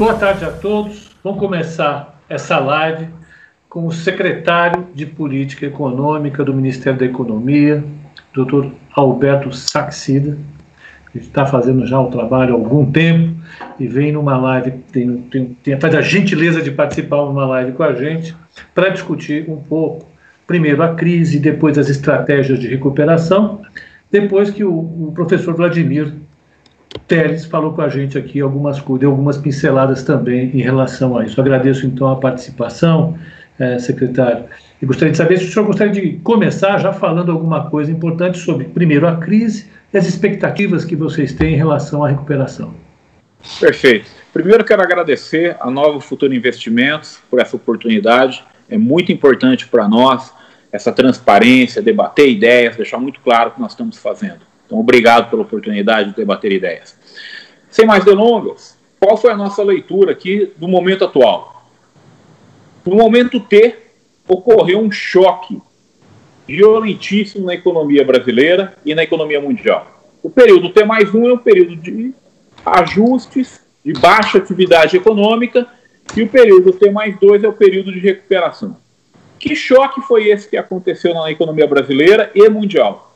Boa tarde a todos. Vamos começar essa live com o secretário de Política Econômica do Ministério da Economia, Dr. Alberto Saxida. Ele está fazendo já o trabalho há algum tempo e vem numa live, tem, tem, tem a gentileza de participar numa live com a gente para discutir um pouco, primeiro a crise, depois as estratégias de recuperação, depois que o, o professor Vladimir Teles falou com a gente aqui algumas coisas, algumas pinceladas também em relação a isso. Agradeço então a participação, eh, secretário. E gostaria de saber se o senhor gostaria de começar já falando alguma coisa importante sobre, primeiro, a crise e as expectativas que vocês têm em relação à recuperação. Perfeito. Primeiro, quero agradecer a Novo Futuro Investimentos por essa oportunidade. É muito importante para nós essa transparência, debater ideias, deixar muito claro o que nós estamos fazendo. Então, obrigado pela oportunidade de debater ideias. Sem mais delongas, qual foi a nossa leitura aqui do momento atual? No momento T, ocorreu um choque violentíssimo na economia brasileira e na economia mundial. O período T mais um é um período de ajustes, de baixa atividade econômica, e o período T mais dois é o período de recuperação. Que choque foi esse que aconteceu na economia brasileira e mundial?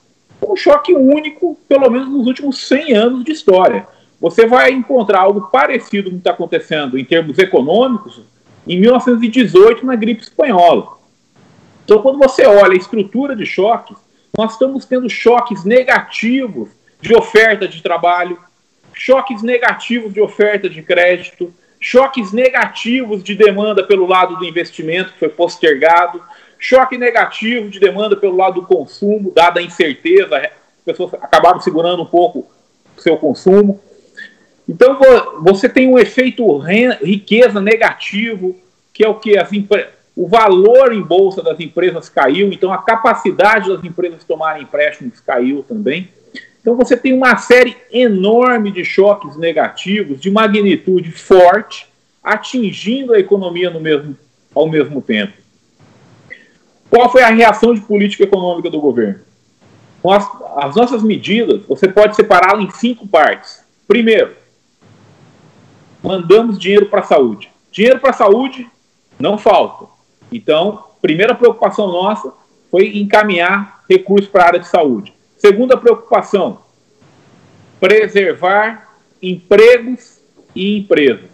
Um choque único, pelo menos nos últimos 100 anos de história. Você vai encontrar algo parecido com o que está acontecendo em termos econômicos em 1918 na gripe espanhola. Então, quando você olha a estrutura de choques, nós estamos tendo choques negativos de oferta de trabalho, choques negativos de oferta de crédito, choques negativos de demanda pelo lado do investimento, que foi postergado, choque negativo de demanda pelo lado do consumo, dada a incerteza, as pessoas acabaram segurando um pouco o seu consumo. Então você tem um efeito riqueza negativo, que é o que as o valor em bolsa das empresas caiu, então a capacidade das empresas tomarem empréstimos caiu também. Então você tem uma série enorme de choques negativos de magnitude forte, atingindo a economia no mesmo, ao mesmo tempo. Qual foi a reação de política econômica do governo? As, as nossas medidas, você pode separá-las em cinco partes. Primeiro, mandamos dinheiro para a saúde. Dinheiro para a saúde não falta. Então, primeira preocupação nossa foi encaminhar recursos para a área de saúde. Segunda preocupação, preservar empregos e empresas.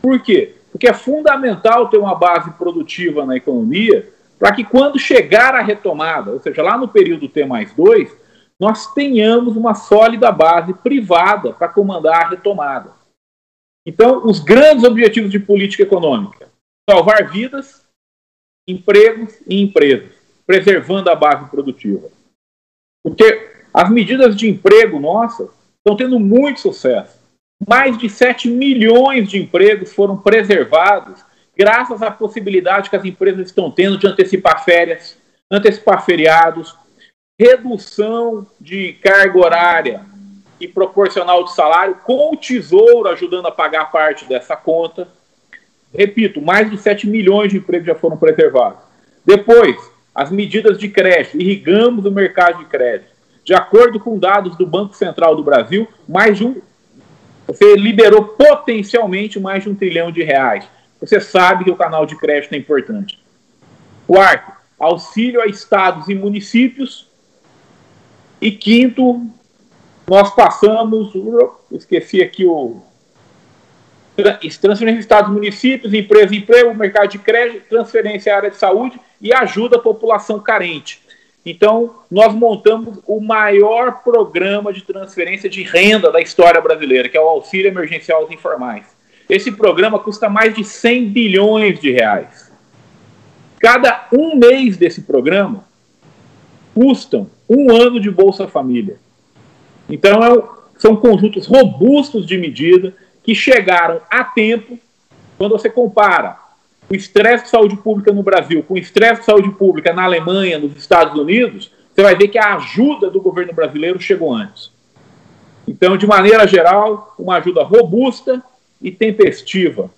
Por quê? Porque é fundamental ter uma base produtiva na economia para que quando chegar a retomada, ou seja, lá no período T mais 2, nós tenhamos uma sólida base privada para comandar a retomada. Então, os grandes objetivos de política econômica: salvar vidas, empregos e empresas, preservando a base produtiva. Porque as medidas de emprego nossas estão tendo muito sucesso. Mais de 7 milhões de empregos foram preservados graças à possibilidade que as empresas estão tendo de antecipar férias, antecipar feriados, redução de carga horária e proporcional de salário, com o Tesouro ajudando a pagar parte dessa conta. Repito, mais de 7 milhões de empregos já foram preservados. Depois, as medidas de crédito, irrigamos o mercado de crédito. De acordo com dados do Banco Central do Brasil, mais de um, você liberou potencialmente mais de um trilhão de reais você sabe que o canal de crédito é importante. Quarto, auxílio a estados e municípios. E quinto, nós passamos, esqueci aqui o transferência de estados e municípios, empresa emprego, mercado de crédito, transferência à área de saúde e ajuda a população carente. Então, nós montamos o maior programa de transferência de renda da história brasileira, que é o Auxílio Emergencial aos Informais. Esse programa custa mais de 100 bilhões de reais. Cada um mês desse programa custam um ano de Bolsa Família. Então, é, são conjuntos robustos de medida que chegaram a tempo quando você compara o estresse de saúde pública no Brasil com o estresse de saúde pública na Alemanha, nos Estados Unidos, você vai ver que a ajuda do governo brasileiro chegou antes. Então, de maneira geral, uma ajuda robusta e tempestiva.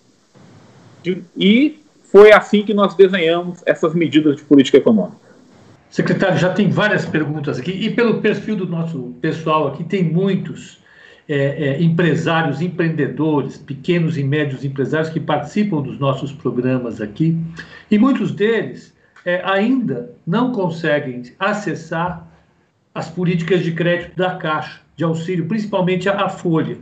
E foi assim que nós desenhamos essas medidas de política econômica. Secretário, já tem várias perguntas aqui, e pelo perfil do nosso pessoal aqui, tem muitos. é, é, empresários, empreendedores, pequenos e médios empresários que participam dos nossos programas aqui, e muitos deles é, ainda não conseguem acessar as políticas de crédito da Caixa, de auxílio, principalmente a, a Folha.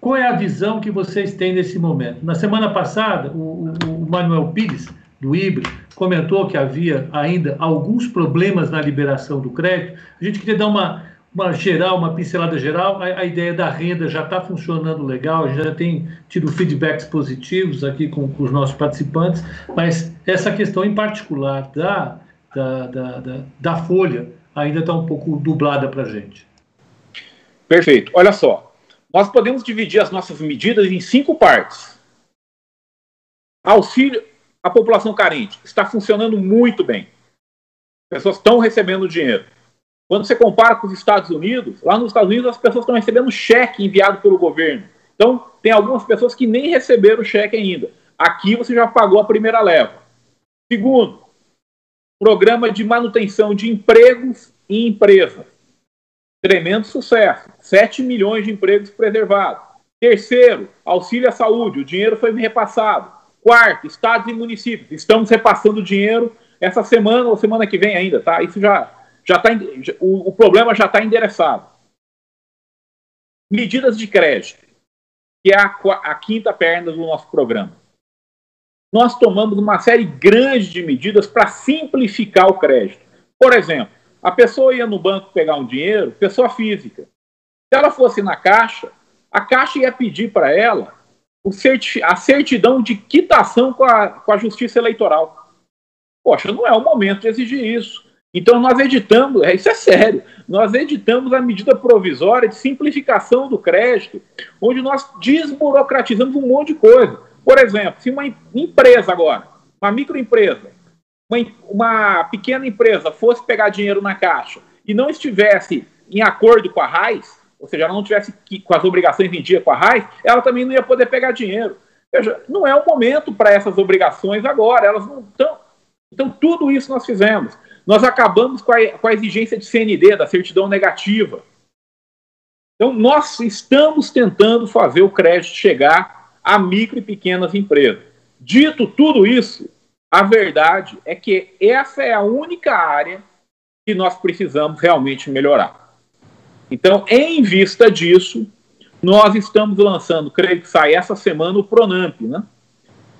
Qual é a visão que vocês têm nesse momento? Na semana passada, o, o, o Manuel Pires, do IBRE, comentou que havia ainda alguns problemas na liberação do crédito. A gente queria dar uma, uma geral, uma pincelada geral. A, a ideia da renda já está funcionando legal, já tem tido feedbacks positivos aqui com, com os nossos participantes, mas essa questão em particular da, da, da, da, da Folha ainda está um pouco dublada para a gente. Perfeito. Olha só, nós podemos dividir as nossas medidas em cinco partes. Auxílio à população carente está funcionando muito bem. As pessoas estão recebendo dinheiro. Quando você compara com os Estados Unidos, lá nos Estados Unidos as pessoas estão recebendo cheque enviado pelo governo. Então, tem algumas pessoas que nem receberam cheque ainda. Aqui você já pagou a primeira leva. Segundo, programa de manutenção de empregos e empresas. Tremendo sucesso. 7 milhões de empregos preservados. Terceiro, auxílio à saúde. O dinheiro foi repassado. Quarto, estados e municípios. Estamos repassando dinheiro essa semana ou semana que vem ainda, tá? Isso já já está o, o problema já está endereçado. Medidas de crédito, que é a, a quinta perna do nosso programa. Nós tomamos uma série grande de medidas para simplificar o crédito. Por exemplo, a pessoa ia no banco pegar um dinheiro, pessoa física. Se ela fosse na caixa, a caixa ia pedir para ela a certidão de quitação com a, com a justiça eleitoral. Poxa, não é o momento de exigir isso. Então nós editamos, é, isso é sério, nós editamos a medida provisória de simplificação do crédito, onde nós desburocratizamos um monte de coisa. Por exemplo, se uma empresa agora, uma microempresa, uma, uma pequena empresa fosse pegar dinheiro na caixa e não estivesse em acordo com a RAIS, ou seja, ela não tivesse com as obrigações em dia com a RAIS, ela também não ia poder pegar dinheiro. Veja, não é o momento para essas obrigações agora, elas não estão. Então, tudo isso nós fizemos. Nós acabamos com a, com a exigência de CND, da certidão negativa. Então, nós estamos tentando fazer o crédito chegar a micro e pequenas empresas. Dito tudo isso, a verdade é que essa é a única área que nós precisamos realmente melhorar. Então, em vista disso, nós estamos lançando, creio que sai essa semana, o Pronamp, né?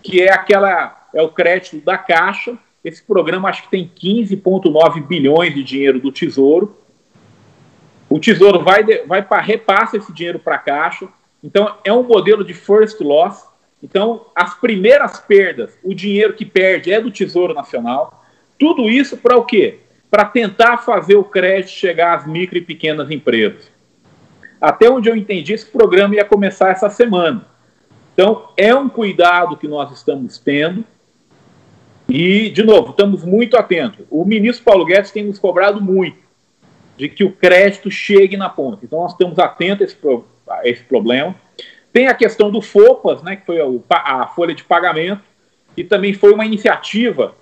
que é aquela é o crédito da Caixa. Esse programa acho que tem 15,9 bilhões de dinheiro do Tesouro. O Tesouro vai, vai para repassa esse dinheiro para a Caixa. Então, é um modelo de first loss. Então, as primeiras perdas, o dinheiro que perde é do Tesouro Nacional. Tudo isso para o quê? Para tentar fazer o crédito chegar às micro e pequenas empresas. Até onde eu entendi, esse programa ia começar essa semana. Então, é um cuidado que nós estamos tendo. E, de novo, estamos muito atentos. O ministro Paulo Guedes tem nos cobrado muito de que o crédito chegue na ponta. Então, nós estamos atentos a esse, a esse problema. Tem a questão do FOPAS, né, que foi a, folha de pagamento, que também foi uma iniciativa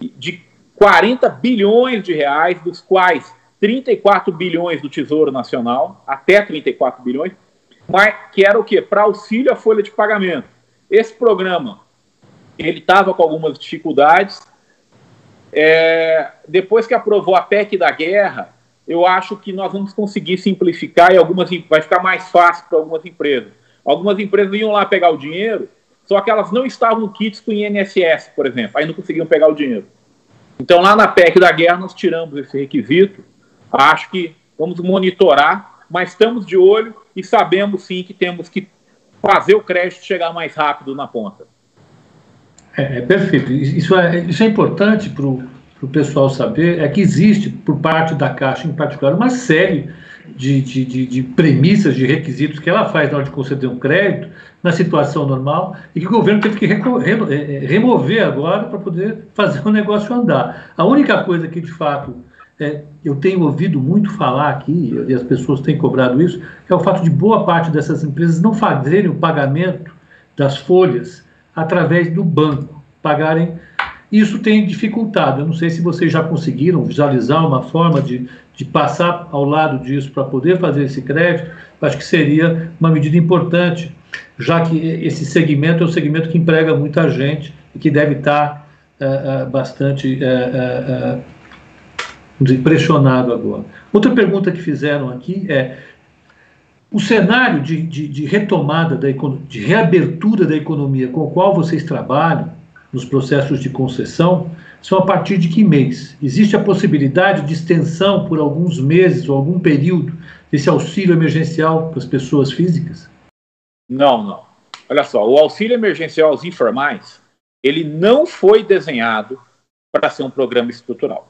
de 40 bilhões de reais, dos quais 34 bilhões do Tesouro Nacional, até 34 bilhões, mas que era o quê? Para auxílio à folha de pagamento. Esse programa, ele estava com algumas dificuldades. É, depois que aprovou a PEC da guerra, eu acho que nós vamos conseguir simplificar e algumas vai ficar mais fácil para algumas empresas. Algumas empresas iam lá pegar o dinheiro, só que elas não estavam kits com INSS, por exemplo, aí não conseguiam pegar o dinheiro. Então, lá na PEC da guerra, nós tiramos esse requisito. Acho que vamos monitorar, mas estamos de olho e sabemos sim que temos que fazer o crédito chegar mais rápido na ponta. É, é perfeito. Isso é, isso é importante para o pessoal saber, é que existe, por parte da Caixa em particular, uma série de, de, de, de, premissas, de requisitos que ela faz na hora de conceder um crédito, na situação normal, e que o governo teve que remover agora para poder fazer o negócio andar. A única coisa que, de fato, é, eu tenho ouvido muito falar aqui, e as pessoas têm cobrado isso, é o fato de boa parte dessas empresas não fazerem o pagamento das folhas através do banco, pagarem Isso tem dificultado. Eu não sei se vocês já conseguiram visualizar uma forma de, de passar ao lado disso para poder fazer esse crédito. Acho que seria uma medida importante, já que esse segmento é um segmento que emprega muita gente e que deve estar uh, uh, bastante uh, pressionado agora. Outra pergunta que fizeram aqui é o cenário de, de, de retomada, da, de reabertura da economia com o qual vocês trabalham, nos processos de concessão, são a partir de que mês? Existe a possibilidade de extensão por alguns meses ou algum período desse auxílio emergencial para as pessoas físicas? Não, não. Olha só, o auxílio emergencial aos informais, ele não foi desenhado para ser um programa estrutural.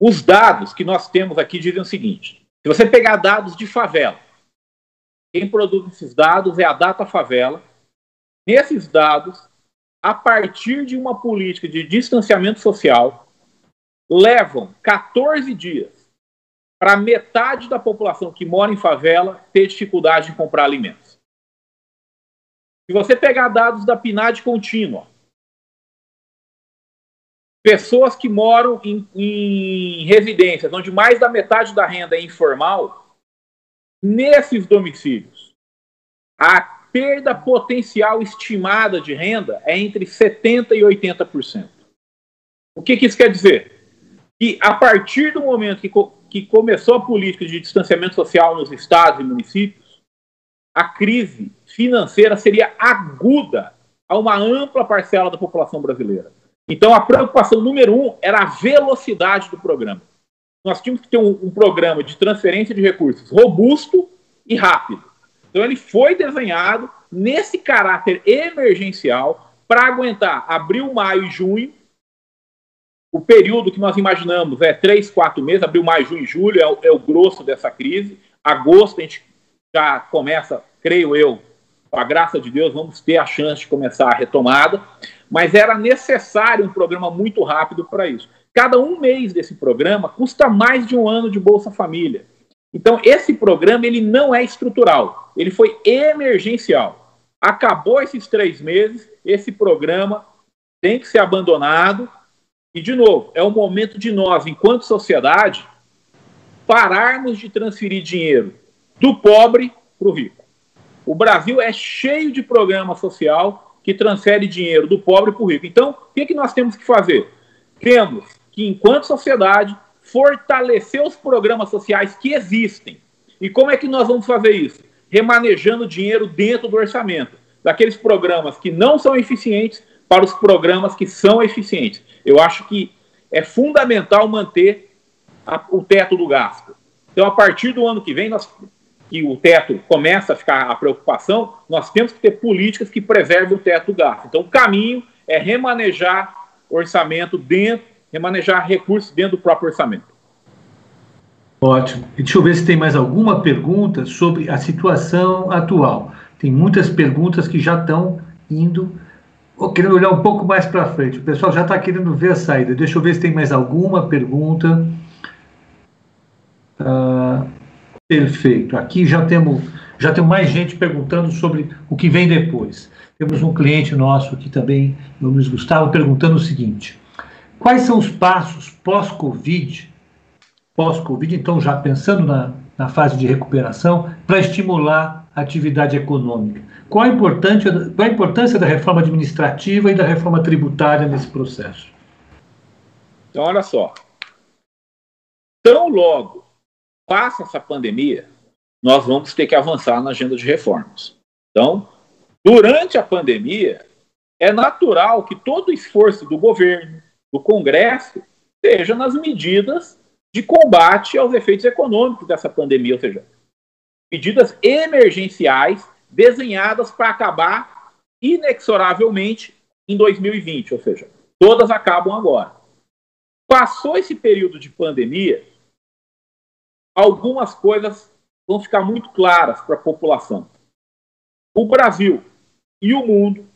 Os dados que nós temos aqui dizem o seguinte: se você pegar dados de favela, quem produz esses dados é a Data Favela. Nesses dados, a partir de uma política de distanciamento social, levam 14 dias para metade da população que mora em favela ter dificuldade em comprar alimentos. Se você pegar dados da PNAD contínua, pessoas que moram em, em residências onde mais da metade da renda é informal, nesses domicílios, a perda potencial estimada de renda é entre 70% e 80%. O que, que isso quer dizer? Que a partir do momento que, co que começou a política de distanciamento social nos estados e municípios, a crise financeira seria aguda a uma ampla parcela da população brasileira. Então, a preocupação número um era a velocidade do programa. Nós tínhamos que ter um, um programa de transferência de recursos robusto e rápido. Então ele foi desenhado nesse caráter emergencial para aguentar abril, maio e junho. O período que nós imaginamos é três, quatro meses, abril, maio, junho e julho é o, é o grosso dessa crise. Agosto a gente já começa, creio eu, com a graça de Deus, vamos ter a chance de começar a retomada. Mas era necessário um programa muito rápido para isso. Cada um mês desse programa custa mais de um ano de Bolsa Família. Então, esse programa ele não é estrutural, ele foi emergencial. Acabou esses três meses, esse programa tem que ser abandonado. E, de novo, é o momento de nós, enquanto sociedade, pararmos de transferir dinheiro do pobre para o rico. O Brasil é cheio de programa social que transfere dinheiro do pobre para o rico. Então, o que, que nós temos que fazer? Temos que, enquanto sociedade, fortalecer os programas sociais que existem. E como é que nós vamos fazer isso? Remanejando dinheiro dentro do orçamento, daqueles programas que não são eficientes para os programas que são eficientes. Eu acho que é fundamental manter a, o teto do gasto. Então, a partir do ano que vem, nós, que o teto começa a ficar a preocupação, nós temos que ter políticas que preservem o teto do gasto. Então, o caminho é remanejar orçamento dentro remanejar recursos dentro do próprio orçamento. Ótimo. Deixa eu ver se tem mais alguma pergunta sobre a situação atual. Tem muitas perguntas que já estão indo, querendo olhar um pouco mais para frente. O pessoal já está querendo ver a saída. Deixa eu ver se tem mais alguma pergunta. Ah, perfeito. Aqui já temos, já tem mais gente perguntando sobre o que vem depois. Temos um cliente nosso aqui também, o Luiz Gustavo, perguntando o seguinte: Quais são os passos pós-Covid, pós-Covid, então já pensando na, na fase de recuperação, para estimular a atividade econômica? Qual a, qual a importância da reforma administrativa e da reforma tributária nesse processo? Então, olha só. Tão logo passa essa pandemia, nós vamos ter que avançar na agenda de reformas. Então, durante a pandemia, é natural que todo o esforço do governo, do Congresso seja nas medidas de combate aos efeitos econômicos dessa pandemia, ou seja, medidas emergenciais desenhadas para acabar inexoravelmente em 2020, ou seja, todas acabam agora. Passou esse período de pandemia, algumas coisas vão ficar muito claras para a população. O Brasil e o mundo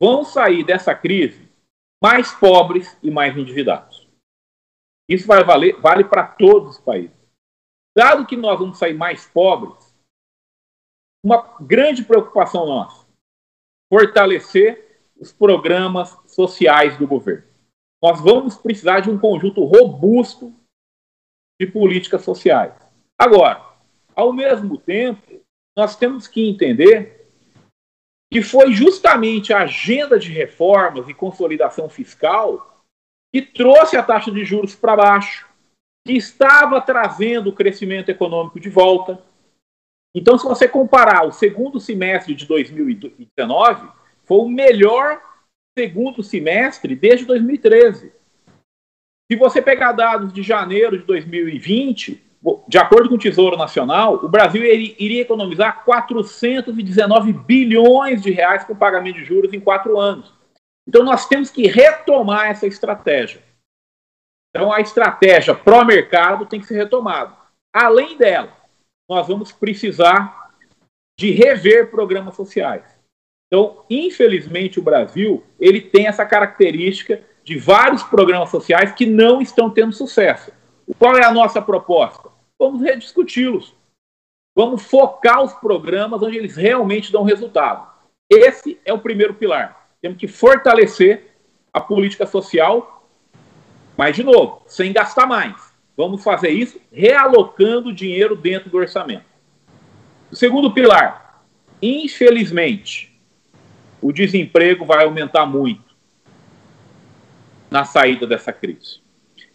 vão sair dessa crise mais pobres e mais endividados. Isso vai valer, vale para todos os países. Dado que nós vamos sair mais pobres, uma grande preocupação nossa, fortalecer os programas sociais do governo. nós vamos precisar de um conjunto robusto de políticas sociais. Agora, ao mesmo tempo, nós temos que entender que foi justamente a agenda de reformas e consolidação fiscal que trouxe a taxa de juros para baixo, que estava trazendo o crescimento econômico de volta. Então, se você comparar o segundo semestre de 2019, foi o melhor segundo semestre desde 2013. Se você pegar dados de janeiro de 2020, de acordo com o Tesouro Nacional, o Brasil iria economizar 419 bilhões de reais com pagamento de juros em quatro anos. Então nós temos que retomar essa estratégia. Então a estratégia pró-mercado tem que ser retomada. Além dela, nós vamos precisar de rever programas sociais. Então, infelizmente, o Brasil ele tem essa característica de vários programas sociais que não estão tendo sucesso. Qual é a nossa proposta? Vamos rediscuti-los. Vamos focar os programas onde eles realmente dão resultado. Esse é o primeiro pilar. Temos que fortalecer a política social, mas, de novo, sem gastar mais. Vamos fazer isso realocando dinheiro dentro do orçamento. O segundo pilar, infelizmente, o desemprego vai aumentar muito na saída dessa crise.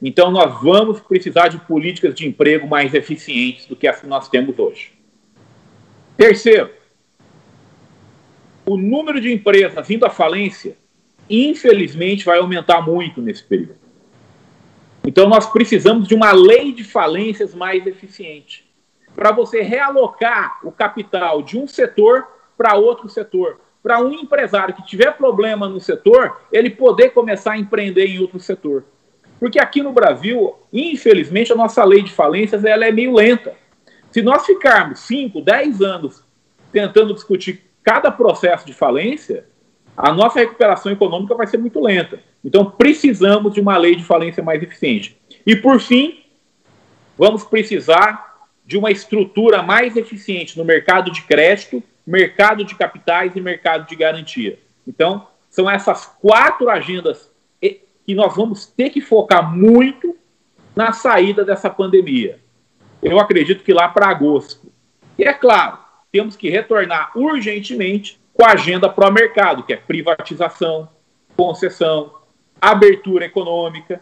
Então, nós vamos precisar de políticas de emprego mais eficientes do que as que nós temos hoje. Terceiro, o número de empresas indo à falência, infelizmente, vai aumentar muito nesse período. Então, nós precisamos de uma lei de falências mais eficiente para você realocar o capital de um setor para outro setor para um empresário que tiver problema no setor, ele poder começar a empreender em outro setor. Porque aqui no Brasil, infelizmente, a nossa lei de falências ela é meio lenta. Se nós ficarmos 5, 10 anos tentando discutir cada processo de falência, a nossa recuperação econômica vai ser muito lenta. Então, precisamos de uma lei de falência mais eficiente. E, por fim, vamos precisar de uma estrutura mais eficiente no mercado de crédito mercado de capitais e mercado de garantia. Então, são essas quatro agendas que nós vamos ter que focar muito na saída dessa pandemia. Eu acredito que lá para agosto. E é claro, temos que retornar urgentemente com a agenda pró-mercado, que é privatização, concessão, abertura econômica,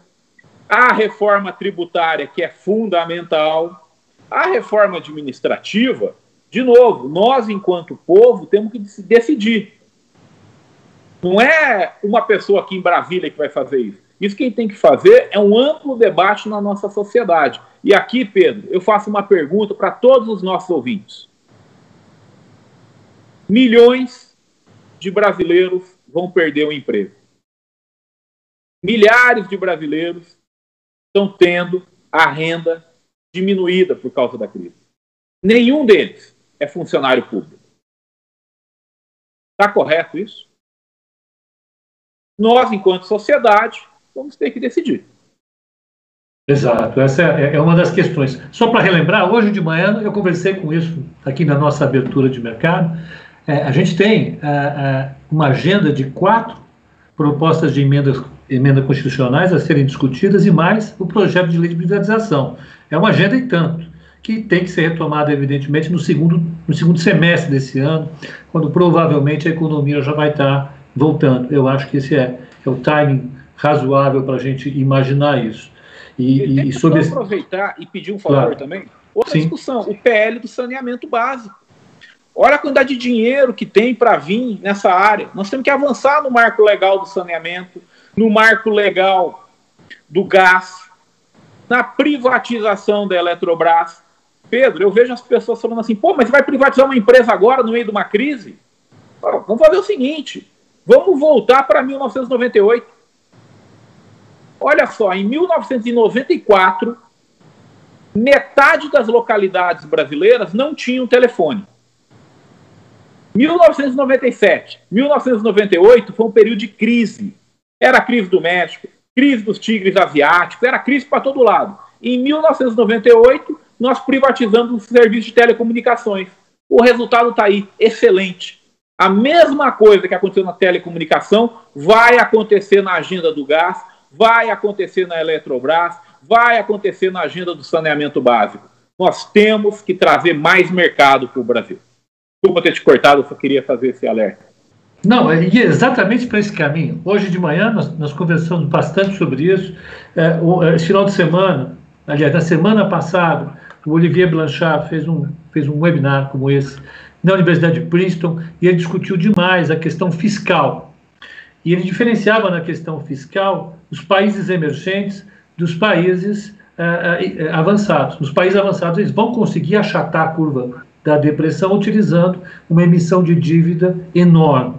a reforma tributária, que é fundamental, a reforma administrativa, de novo, nós, enquanto povo, temos que decidir. Não é uma pessoa aqui em Brasília que vai fazer isso. Isso quem tem que fazer é um amplo debate na nossa sociedade. E aqui, Pedro, eu faço uma pergunta para todos os nossos ouvintes. Milhões de brasileiros vão perder o emprego. Milhares de brasileiros estão tendo a renda diminuída por causa da crise. Nenhum deles é funcionário público. Está correto isso? Nós, enquanto sociedade, vamos ter que decidir. Exato, essa é, é uma das questões. Só para relembrar, hoje de manhã eu conversei com isso aqui na nossa abertura de mercado. É, a gente tem é, é, uma agenda de quatro propostas de emendas, emenda constitucionais a serem discutidas e mais o projeto de lei de privatização. É uma agenda e tanto que tem que ser retomada, evidentemente, no segundo, no segundo semestre desse ano, quando provavelmente a economia já vai estar voltando. Eu acho que esse é, é o timing razoável para a gente imaginar isso. E, e, e sobre aproveitar e pedir um favor claro. também. Outra Sim. discussão, o PL do saneamento básico. Olha a quantidade de dinheiro que tem para vir nessa área. Nós temos que avançar no marco legal do saneamento, no marco legal do gás, na privatização da Eletrobras. Pedro, eu vejo as pessoas falando assim, pô, mas vai privatizar uma empresa agora no meio de uma crise? Vamos fazer o seguinte, vamos voltar para 1998. Olha só, em 1994, metade das localidades brasileiras não tinham telefone. 1997, 1998 foi um período de crise. Era a crise do México, crise dos tigres asiáticos, era crise para todo lado. Em 1998, nós privatizamos o serviço de telecomunicações. O resultado está aí, excelente. A mesma coisa que aconteceu na telecomunicação vai acontecer na agenda do gás, vai acontecer na Eletrobras, vai acontecer na agenda do saneamento básico. Nós temos que trazer mais mercado para o Brasil. Desculpa ter te cortado, eu só queria fazer esse alerta. Não, e exatamente para esse caminho. Hoje de manhã nós, nós conversamos bastante sobre isso. É, o, esse final de semana, aliás, na semana passada, o Olivier Blanchard fez um, fez um webinar como esse na Universidade de Princeton e ele discutiu demais a questão fiscal. E ele diferenciava na questão fiscal os países emergentes dos países uh, avançados. Os países avançados eles vão conseguir achatar a curva da depressão utilizando uma emissão de dívida enorme.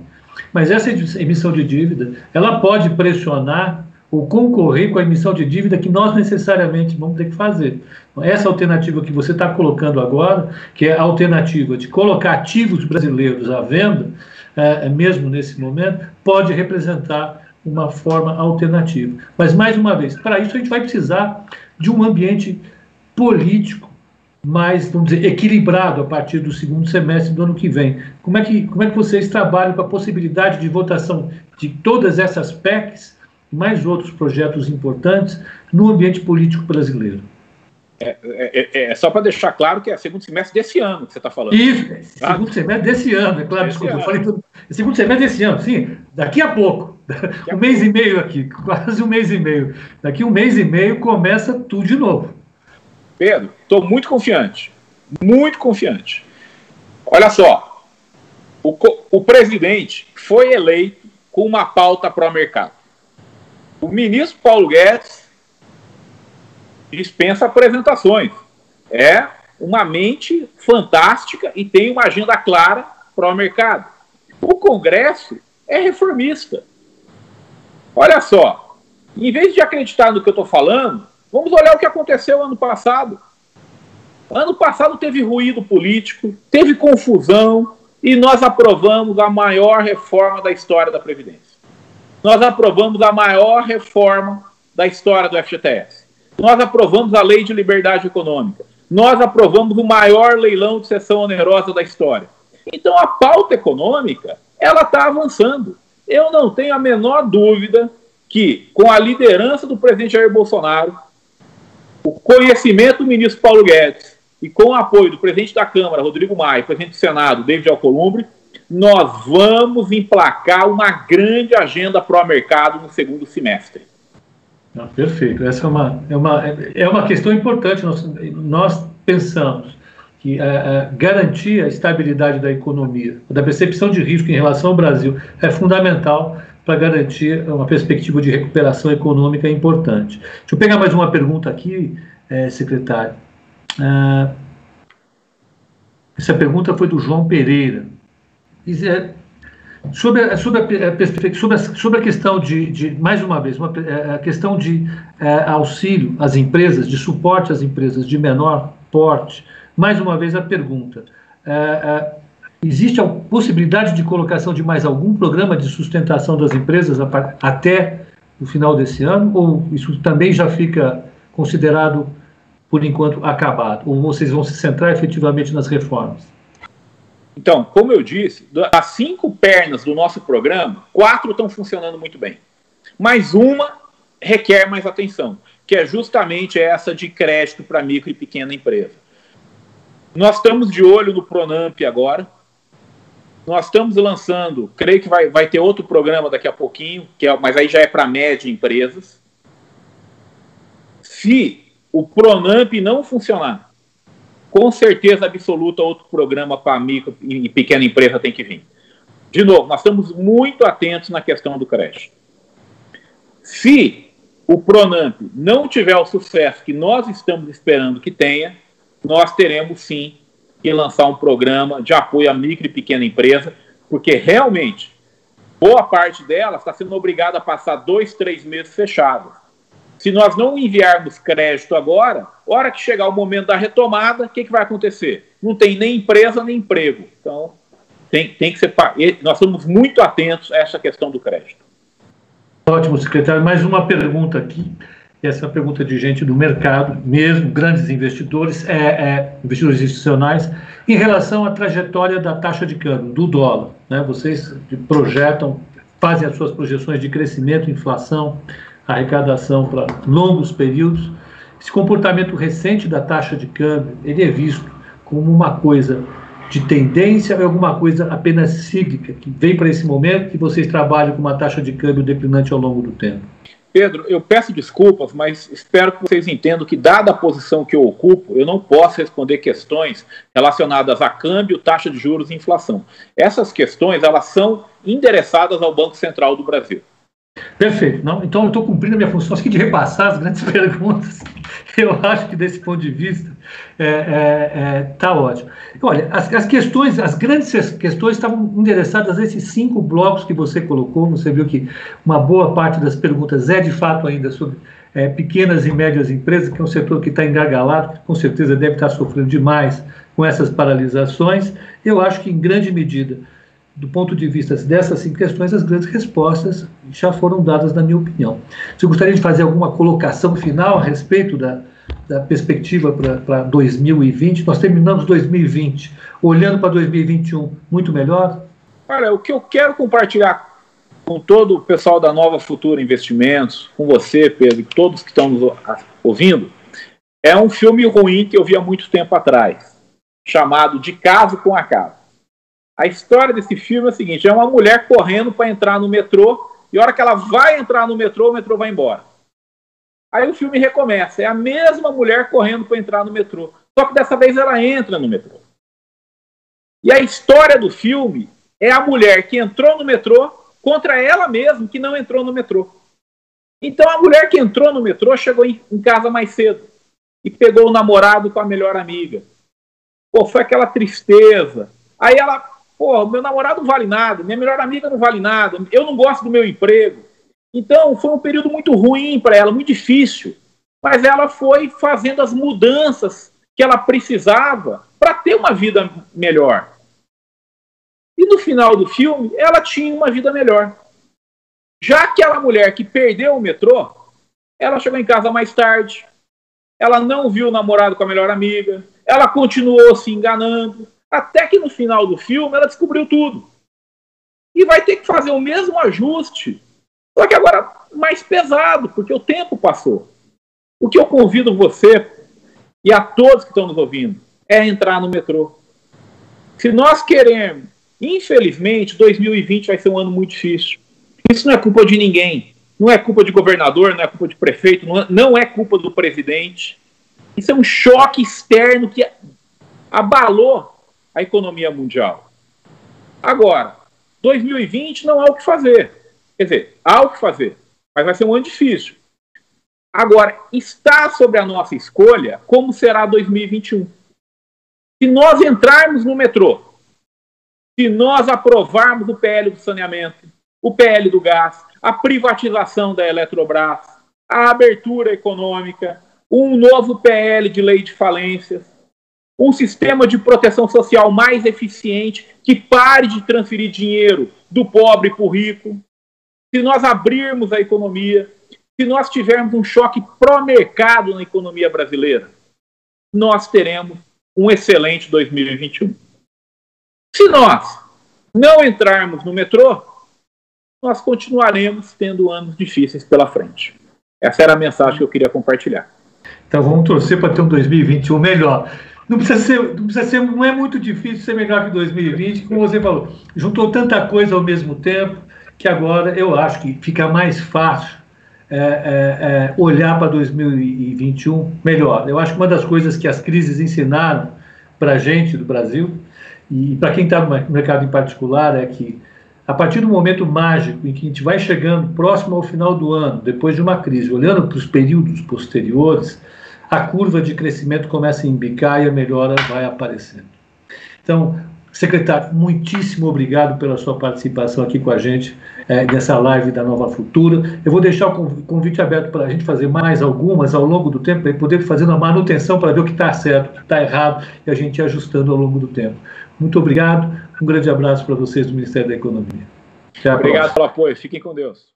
Mas essa emissão de dívida, ela pode pressionar ou concorrer com a emissão de dívida que nós necessariamente vamos ter que fazer. Então, essa alternativa que você está colocando agora, que é a alternativa de colocar ativos brasileiros à venda, é, mesmo nesse momento, pode representar uma forma alternativa. Mas, mais uma vez, para isso a gente vai precisar de um ambiente político mais, vamos dizer, equilibrado a partir do segundo semestre do ano que vem. Como é que, como é que vocês trabalham com a possibilidade de votação de todas essas PECs mais outros projetos importantes no ambiente político brasileiro. É, é, é, é só para deixar claro que é segundo semestre desse ano que você está falando. Isso, tá? segundo semestre desse ano, é claro, desculpa, eu falei tudo. Segundo semestre desse ano, sim, daqui a pouco. Daqui um mês pouco. e meio aqui, quase um mês e meio. Daqui um mês e meio começa tudo de novo. Pedro, estou muito confiante. Muito confiante. Olha só, o, o presidente foi eleito com uma pauta pró-mercado. O ministro Paulo Guedes dispensa apresentações. É uma mente fantástica e tem uma agenda clara para o mercado. O Congresso é reformista. Olha só, em vez de acreditar no que eu estou falando, vamos olhar o que aconteceu ano passado. Ano passado teve ruído político, teve confusão e nós aprovamos a maior reforma da história da Previdência nós aprovamos a maior reforma da história do FGTS. Nós aprovamos a Lei de Liberdade Econômica. Nós aprovamos o maior leilão de sessão onerosa da história. Então a pauta econômica, ela está avançando. Eu não tenho a menor dúvida que, com a liderança do presidente Jair Bolsonaro, o conhecimento do ministro Paulo Guedes e com o apoio do presidente da Câmara, Rodrigo Maia, presidente do Senado, David Alcolumbre, nós vamos emplacar uma grande agenda pró-mercado no segundo semestre. Perfeito. Essa é uma, é uma, é uma questão importante. Nós, nós pensamos que é, é, garantir a estabilidade da economia, da percepção de risco em relação ao Brasil, é fundamental para garantir uma perspectiva de recuperação econômica importante. Deixa eu pegar mais uma pergunta aqui, é, secretário. Ah, essa pergunta foi do João Pereira. Sobre a, sobre a, sobre a, sobre a questão de, de, mais uma vez, uma, é, a questão de é, auxílio às empresas, de suporte às empresas de menor porte, mais uma vez a pergunta: é, é, existe a possibilidade de colocação de mais algum programa de sustentação das empresas até o final desse ano? Ou isso também já fica considerado, por enquanto, acabado? Ou vocês vão se centrar efetivamente nas reformas? Então, como eu disse, das cinco pernas do nosso programa, quatro estão funcionando muito bem. Mas uma requer mais atenção, que é justamente essa de crédito para micro e pequena empresa. Nós estamos de olho no Pronamp agora. Nós estamos lançando, creio que vai, vai ter outro programa daqui a pouquinho, que é, mas aí já é para média empresas. Se o Pronamp não funcionar, com certeza absoluta outro programa para micro e pequena empresa tem que vir. De novo, nós estamos muito atentos na questão do crédito. Se o Pronamp não tiver o sucesso que nós estamos esperando que tenha, nós teremos sim que lançar um programa de apoio à micro e pequena empresa, porque realmente boa parte dela está sendo obrigada a passar dois, três meses fechados. Se nós não enviarmos crédito agora, hora que chegar o momento da retomada, o que, que vai acontecer? Não tem nem empresa nem emprego. Então, tem, tem que ser. Nós estamos muito atentos a essa questão do crédito. Ótimo, secretário. Mais uma pergunta aqui. Essa é pergunta de gente do mercado, mesmo grandes investidores, é, é, investidores institucionais, em relação à trajetória da taxa de câmbio, do dólar. Né? Vocês projetam, fazem as suas projeções de crescimento, inflação, arrecadação para longos períodos. Esse comportamento recente da taxa de câmbio, ele é visto como uma coisa de tendência ou alguma coisa apenas cíclica, que vem para esse momento que vocês trabalham com uma taxa de câmbio declinante ao longo do tempo? Pedro, eu peço desculpas, mas espero que vocês entendam que, dada a posição que eu ocupo, eu não posso responder questões relacionadas a câmbio, taxa de juros e inflação. Essas questões, elas são endereçadas ao Banco Central do Brasil. Perfeito. Não, então eu estou cumprindo a minha função aqui de repassar as grandes perguntas. Eu acho que desse ponto de vista está é, é, é, tá ótimo. Olha, as, as, questões, as grandes questões estavam endereçadas a esses cinco blocos que você colocou. Você viu que uma boa parte das perguntas é de fato ainda sobre é, pequenas e médias empresas, que é um setor que está engargalado, que com certeza deve estar sofrendo demais com essas paralisações. Eu acho que em grande medida do ponto de vista dessas cinco questões, as grandes respostas já foram dadas, na minha opinião. Você gostaria de fazer alguma colocação final a respeito da, da perspectiva para 2020? Nós terminamos 2020, olhando para 2021 muito melhor? Olha, o que eu quero compartilhar com todo o pessoal da Nova Futura Investimentos, com você, Pedro, e todos que estão nos ouvindo, é um filme ruim que eu vi há muito tempo atrás, chamado De Caso com Acaso. A história desse filme é a seguinte: é uma mulher correndo para entrar no metrô, e a hora que ela vai entrar no metrô, o metrô vai embora. Aí o filme recomeça: é a mesma mulher correndo para entrar no metrô, só que dessa vez ela entra no metrô. E a história do filme é a mulher que entrou no metrô contra ela mesma que não entrou no metrô. Então a mulher que entrou no metrô chegou em, casa mais cedo e pegou o namorado com a melhor amiga. Pô, foi aquela tristeza. Aí ela Pô, meu namorado não vale nada, minha melhor amiga não vale nada, eu não gosto do meu emprego. Então, foi um período muito ruim para ela, muito difícil. Mas ela foi fazendo as mudanças que ela precisava para ter uma vida melhor. E no final do filme, ela tinha uma vida melhor. Já aquela mulher que perdeu o metrô, ela chegou em casa mais tarde, ela não viu o namorado com a melhor amiga, ela continuou se enganando, até que no final do filme ela descobriu tudo. E vai ter que fazer o mesmo ajuste, só que agora mais pesado, porque o tempo passou. O que eu convido você e a todos que estão nos ouvindo é entrar no metrô. Se nós queremos, infelizmente, 2020 vai ser um ano muito difícil. Isso não é culpa de ninguém. Não é culpa de governador, não é culpa de prefeito, não é, é culpa do presidente. Isso é um choque externo que abalou a economia mundial. Agora, 2020 não há o que fazer. Quer dizer, há o que fazer, mas vai ser um ano difícil. Agora, está sobre a nossa escolha como será 2021. Se nós entrarmos no metrô, se nós aprovarmos o PL do saneamento, o PL do gás, a privatização da Eletrobras, a abertura econômica, um novo PL de lei de falências, um sistema de proteção social mais eficiente, que pare de transferir dinheiro do pobre para o rico. Se nós abrirmos a economia, se nós tivermos um choque pró-mercado na economia brasileira, nós teremos um excelente 2021. Se nós não entrarmos no metrô, nós continuaremos tendo anos difíceis pela frente. Essa era a mensagem que eu queria compartilhar. Então vamos torcer para ter um 2021 melhor. Não precisa ser, não precisa ser, não é muito difícil ser melhor que 2020, como você falou. Juntou tanta coisa ao mesmo tempo que agora eu acho que fica mais fácil é, é, é, olhar para 2021 melhor. Eu acho que uma das coisas que as crises ensinaram para a gente do Brasil e para quem está no mercado em particular é que a partir do momento mágico em que a gente vai chegando próximo ao final do ano, depois de uma crise, olhando para os períodos posteriores, a curva de crescimento começa a embicar e a melhora vai aparecendo. Então, secretário, muitíssimo obrigado pela sua participação aqui com a gente é, nessa live da Nova Futura. Eu vou deixar o convite aberto para a gente fazer mais algumas ao longo do tempo, para poder fazer uma manutenção para ver o que está certo, o que está errado e a gente ir ajustando ao longo do tempo. Muito obrigado, um grande abraço para vocês do Ministério da Economia. Até obrigado próxima. pelo apoio, fiquem com Deus.